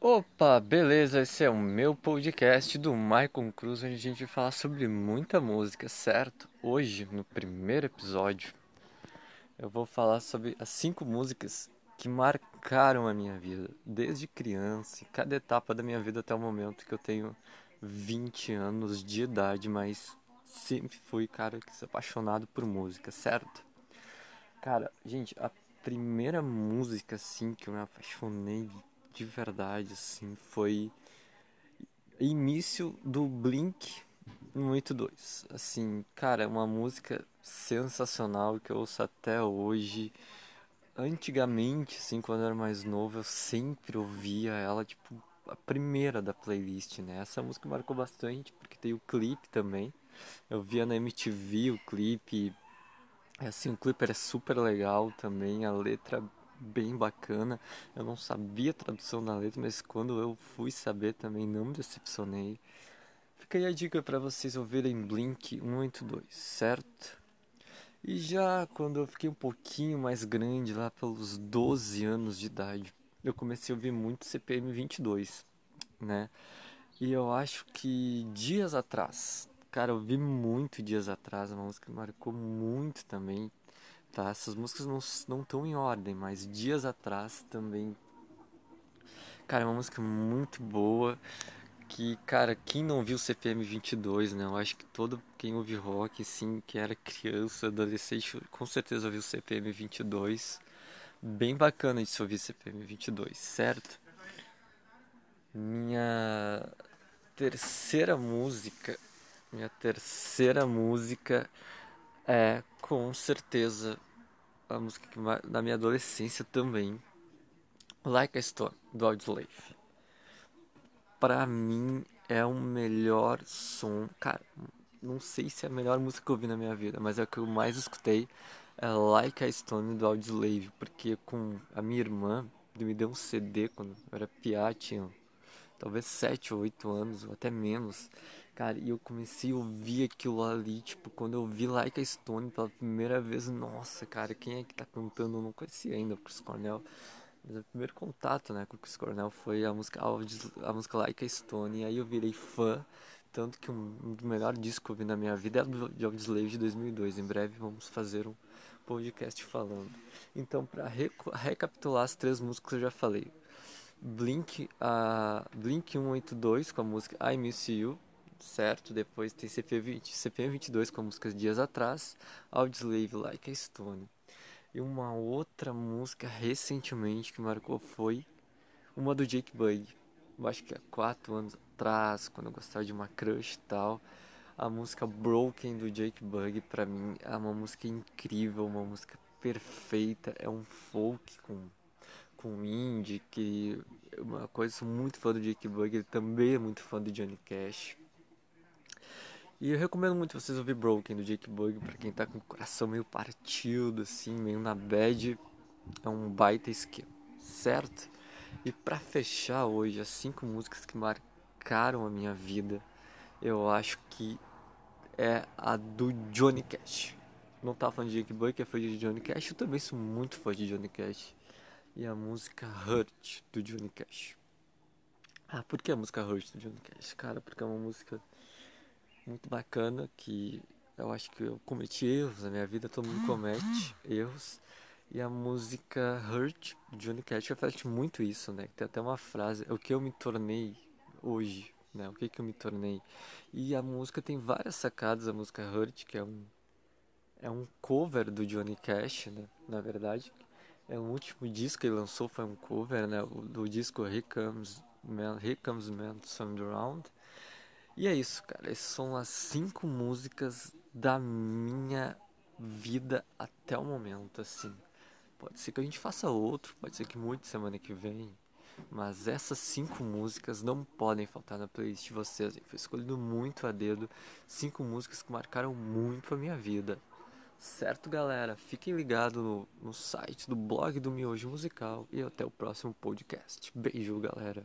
Opa, beleza? Esse é o meu podcast do Michael Cruz, onde a gente vai falar sobre muita música, certo? Hoje, no primeiro episódio, eu vou falar sobre as cinco músicas que marcaram a minha vida, desde criança, em cada etapa da minha vida até o momento que eu tenho 20 anos de idade, mas sempre fui cara que se apaixonado por música, certo? Cara, gente, a primeira música assim que eu me apaixonei de verdade, assim, foi início do Blink 182. Assim, cara, é uma música sensacional que eu ouço até hoje. Antigamente, assim, quando eu era mais novo, eu sempre ouvia ela, tipo, a primeira da playlist, né? Essa música marcou bastante, porque tem o clipe também. Eu via na MTV o clipe. Assim, o clipe era super legal também, a letra bem bacana. Eu não sabia a tradução da letra, mas quando eu fui saber também não me decepcionei. Fica aí a dica para vocês ouvirem Blink 182, certo? E já quando eu fiquei um pouquinho mais grande, lá pelos 12 anos de idade, eu comecei a ouvir muito CPM 22, né? E eu acho que dias atrás, cara, eu vi muito dias atrás, uma música que marcou muito também, tá? Essas músicas não não estão em ordem, mas dias atrás também. Cara, é uma música muito boa. Que, cara, quem não viu CPM 22, né? Eu acho que todo quem ouve rock, sim, que era criança, adolescente, com certeza ouviu CPM 22. Bem bacana de se ouvir CPM 22, certo? Minha terceira música, minha terceira música é com certeza a música que da minha adolescência também, Like a Stone, do Audioslave. Pra mim é o melhor som, cara, não sei se é a melhor música que eu ouvi na minha vida, mas é o que eu mais escutei. É Like a Stone do Audioslave, porque com a minha irmã me deu um CD quando eu era piá, tinha talvez 7 ou 8 anos, ou até menos. Cara, e eu comecei a ouvir aquilo ali, tipo, quando eu vi Like a Stone pela primeira vez, nossa, cara, quem é que tá cantando? Eu não conhecia ainda o Chris Cornell. Mas o primeiro contato, né, com o Chris Cornell foi a música, a música Like a Stone, e aí eu virei fã, tanto que um, um dos melhores discos que eu vi na minha vida é o de Audioslave de 2002. Em breve vamos fazer um podcast falando. Então, para recapitular as três músicas que eu já falei. Blink, a Blink 182 com a música I Miss You, certo? Depois tem CP20, CP22 com músicas Dias Atrás, Audioslave Like a Stone. E uma outra música recentemente que marcou foi uma do Jake Bug. Eu acho que há quatro anos atrás, quando eu gostava de uma crush e tal. A música Broken do Jake Bug, pra mim, é uma música incrível, uma música perfeita. É um folk com, com indie, que uma coisa, sou muito fã do Jake Bug, ele também é muito fã do Johnny Cash. E eu recomendo muito vocês ouvir Broken do Jake Bug para quem tá com o coração meio partido, assim, meio na bad. É um baita esquema, certo? E para fechar hoje, as cinco músicas que marcaram a minha vida, eu acho que é a do Johnny Cash. Não tava falando de Jake que é fã de Johnny Cash. Eu também sou muito fã de Johnny Cash. E a música Hurt do Johnny Cash. Ah, por que a música Hurt do Johnny Cash? Cara, porque é uma música muito bacana que eu acho que eu cometi erros na minha vida, todo mundo comete erros. E a música Hurt, Johnny Cash, reflete muito isso, né? Tem até uma frase, o que eu me tornei hoje, né? O que que eu me tornei. E a música tem várias sacadas, a música Hurt, que é um é um cover do Johnny Cash, né? Na verdade, é o último disco que ele lançou foi um cover, né? Do disco Here Comes Man, Here Comes Man Some Around. E é isso, cara. Essas são as cinco músicas da minha vida até o momento, assim. Pode ser que a gente faça outro, pode ser que mude semana que vem. Mas essas cinco músicas não podem faltar na playlist de vocês. Foi escolhido muito a dedo. Cinco músicas que marcaram muito a minha vida. Certo, galera? Fiquem ligados no, no site do blog do Miojo Musical. E até o próximo podcast. Beijo, galera.